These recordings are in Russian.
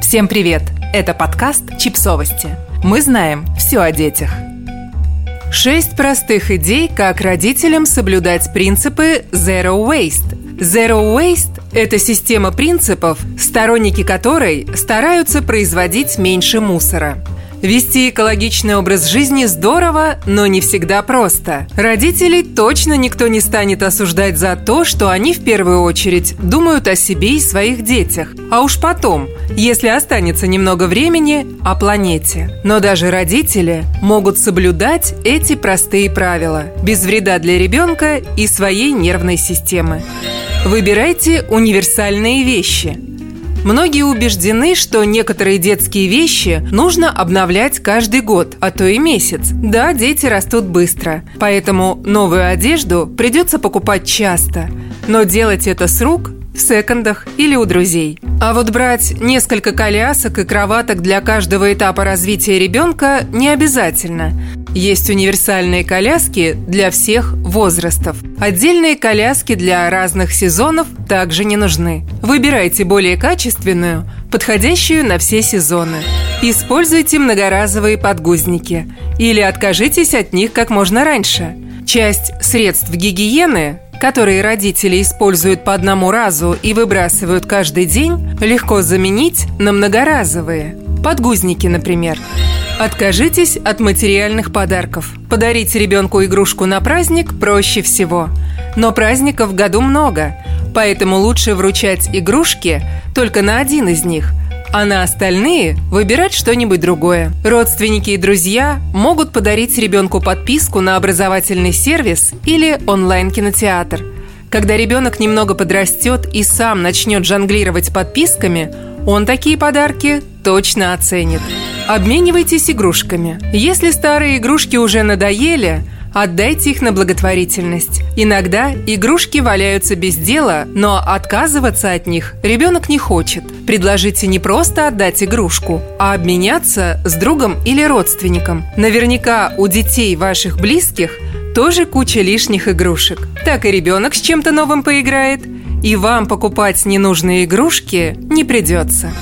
Всем привет! Это подкаст «Чипсовости». Мы знаем все о детях. Шесть простых идей, как родителям соблюдать принципы Zero Waste. Zero Waste – это система принципов, сторонники которой стараются производить меньше мусора – Вести экологичный образ жизни здорово, но не всегда просто. Родителей точно никто не станет осуждать за то, что они в первую очередь думают о себе и своих детях. А уж потом, если останется немного времени, о планете. Но даже родители могут соблюдать эти простые правила, без вреда для ребенка и своей нервной системы. Выбирайте универсальные вещи – Многие убеждены, что некоторые детские вещи нужно обновлять каждый год, а то и месяц. Да, дети растут быстро, поэтому новую одежду придется покупать часто. Но делать это с рук в секондах или у друзей. А вот брать несколько колясок и кроваток для каждого этапа развития ребенка не обязательно. Есть универсальные коляски для всех возрастов. Отдельные коляски для разных сезонов также не нужны. Выбирайте более качественную, подходящую на все сезоны. Используйте многоразовые подгузники или откажитесь от них как можно раньше. Часть средств гигиены которые родители используют по одному разу и выбрасывают каждый день, легко заменить на многоразовые. Подгузники, например. Откажитесь от материальных подарков. Подарить ребенку игрушку на праздник проще всего. Но праздников в году много, поэтому лучше вручать игрушки только на один из них – а на остальные выбирать что-нибудь другое. Родственники и друзья могут подарить ребенку подписку на образовательный сервис или онлайн-кинотеатр. Когда ребенок немного подрастет и сам начнет жонглировать подписками, он такие подарки точно оценит. Обменивайтесь игрушками. Если старые игрушки уже надоели, отдайте их на благотворительность. Иногда игрушки валяются без дела, но отказываться от них ребенок не хочет. Предложите не просто отдать игрушку, а обменяться с другом или родственником. Наверняка у детей ваших близких тоже куча лишних игрушек. Так и ребенок с чем-то новым поиграет, и вам покупать ненужные игрушки не придется.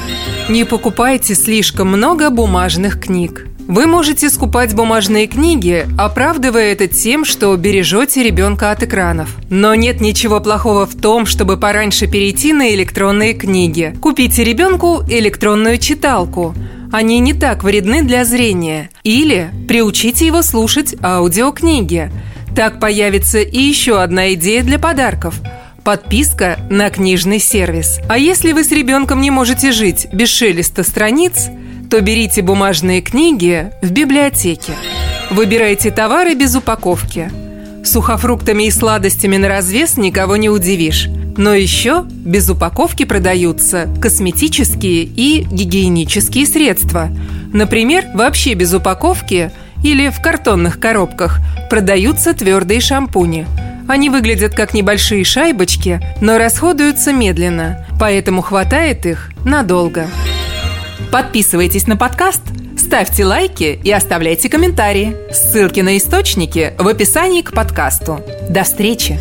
Не покупайте слишком много бумажных книг. Вы можете скупать бумажные книги, оправдывая это тем, что бережете ребенка от экранов. Но нет ничего плохого в том, чтобы пораньше перейти на электронные книги. Купите ребенку электронную читалку. Они не так вредны для зрения. Или приучите его слушать аудиокниги. Так появится и еще одна идея для подарков – Подписка на книжный сервис. А если вы с ребенком не можете жить без шелеста страниц, то берите бумажные книги в библиотеке. Выбирайте товары без упаковки. Сухофруктами и сладостями на развес никого не удивишь. Но еще без упаковки продаются косметические и гигиенические средства. Например, вообще без упаковки или в картонных коробках продаются твердые шампуни – они выглядят как небольшие шайбочки, но расходуются медленно, поэтому хватает их надолго. Подписывайтесь на подкаст, ставьте лайки и оставляйте комментарии. Ссылки на источники в описании к подкасту. До встречи!